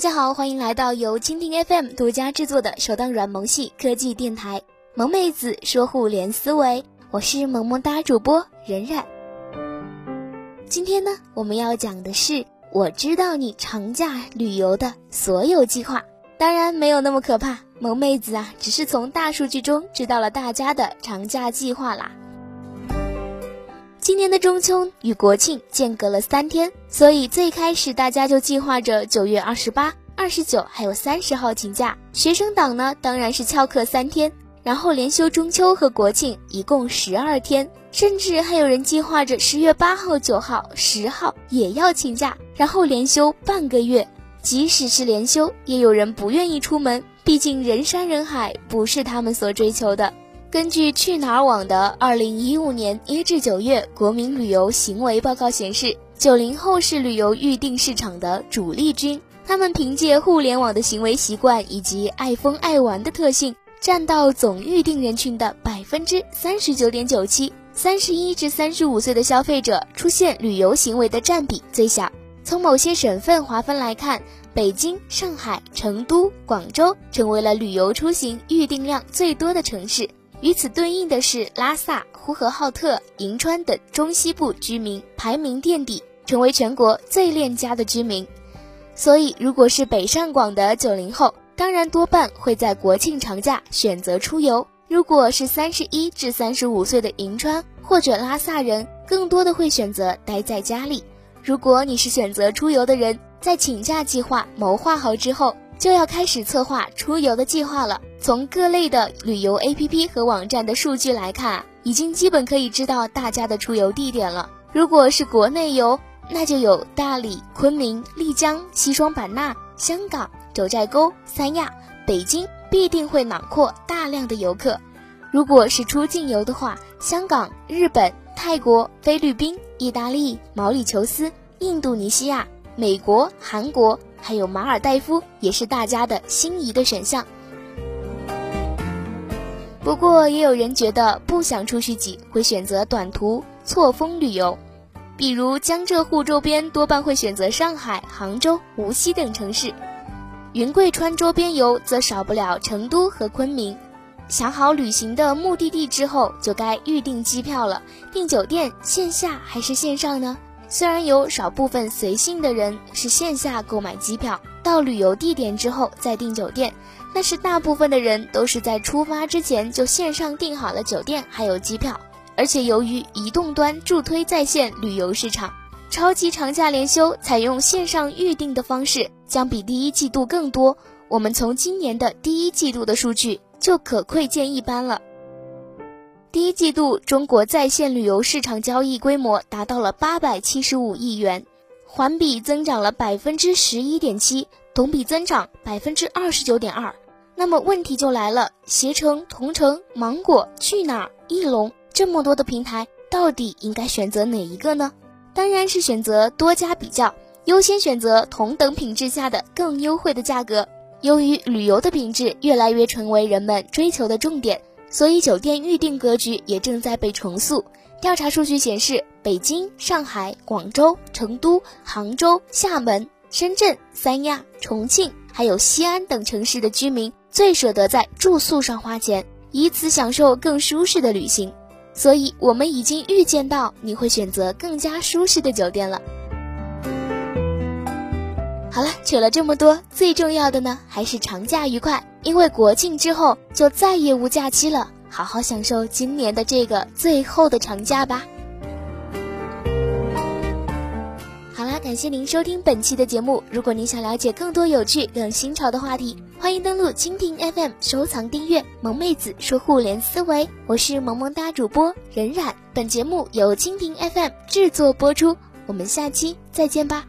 家好，欢迎来到由蜻蜓 FM 独家制作的首档软萌系科技电台《萌妹子说互联思维》，我是萌萌哒主播冉冉。今天呢，我们要讲的是我知道你长假旅游的所有计划，当然没有那么可怕，萌妹子啊，只是从大数据中知道了大家的长假计划啦。今年的中秋与国庆间隔了三天，所以最开始大家就计划着九月二十八、二十九还有三十号请假。学生党呢，当然是翘课三天，然后连休中秋和国庆，一共十二天。甚至还有人计划着十月八号、九号、十号也要请假，然后连休半个月。即使是连休，也有人不愿意出门，毕竟人山人海不是他们所追求的。根据去哪儿网的二零一五年一至九月国民旅游行为报告显示，九零后是旅游预订市场的主力军。他们凭借互联网的行为习惯以及爱疯爱玩的特性，占到总预订人群的百分之三十九点九七。三十一至三十五岁的消费者出现旅游行为的占比最小。从某些省份划分来看，北京、上海、成都、广州成为了旅游出行预订量最多的城市。与此对应的是，拉萨、呼和浩特、银川等中西部居民排名垫底，成为全国最恋家的居民。所以，如果是北上广的九零后，当然多半会在国庆长假选择出游；如果是三十一至三十五岁的银川或者拉萨人，更多的会选择待在家里。如果你是选择出游的人，在请假计划谋划好之后。就要开始策划出游的计划了。从各类的旅游 APP 和网站的数据来看，已经基本可以知道大家的出游地点了。如果是国内游，那就有大理、昆明、丽江、西双版纳、香港、九寨沟、三亚、北京，必定会囊括大量的游客。如果是出境游的话，香港、日本、泰国、菲律宾、意大利、毛里求斯、印度尼西亚、美国、韩国。还有马尔代夫也是大家的心仪的选项。不过也有人觉得不想出去挤，会选择短途错峰旅游，比如江浙沪周边多半会选择上海、杭州、无锡等城市；云贵川周边游则少不了成都和昆明。想好旅行的目的地之后，就该预订机票了。订酒店线下还是线上呢？虽然有少部分随性的人是线下购买机票，到旅游地点之后再订酒店，但是大部分的人都是在出发之前就线上订好了酒店还有机票。而且由于移动端助推在线旅游市场，超级长假连休采用线上预订的方式将比第一季度更多。我们从今年的第一季度的数据就可窥见一斑了。第一季度，中国在线旅游市场交易规模达到了八百七十五亿元，环比增长了百分之十一点七，同比增长百分之二十九点二。那么问题就来了，携程、同城、芒果、去哪儿、翼龙这么多的平台，到底应该选择哪一个呢？当然是选择多家比较，优先选择同等品质下的更优惠的价格。由于旅游的品质越来越成为人们追求的重点。所以，酒店预订格局也正在被重塑。调查数据显示，北京、上海、广州、成都、杭州、厦门、深圳、三亚、重庆，还有西安等城市的居民最舍得在住宿上花钱，以此享受更舒适的旅行。所以，我们已经预见到你会选择更加舒适的酒店了。好了，扯了这么多，最重要的呢，还是长假愉快。因为国庆之后就再也无假期了，好好享受今年的这个最后的长假吧。好啦，感谢您收听本期的节目。如果您想了解更多有趣、更新潮的话题，欢迎登录蜻蜓 FM 收藏订阅“萌妹子说互联思维”。我是萌萌哒主播任冉，本节目由蜻蜓 FM 制作播出。我们下期再见吧。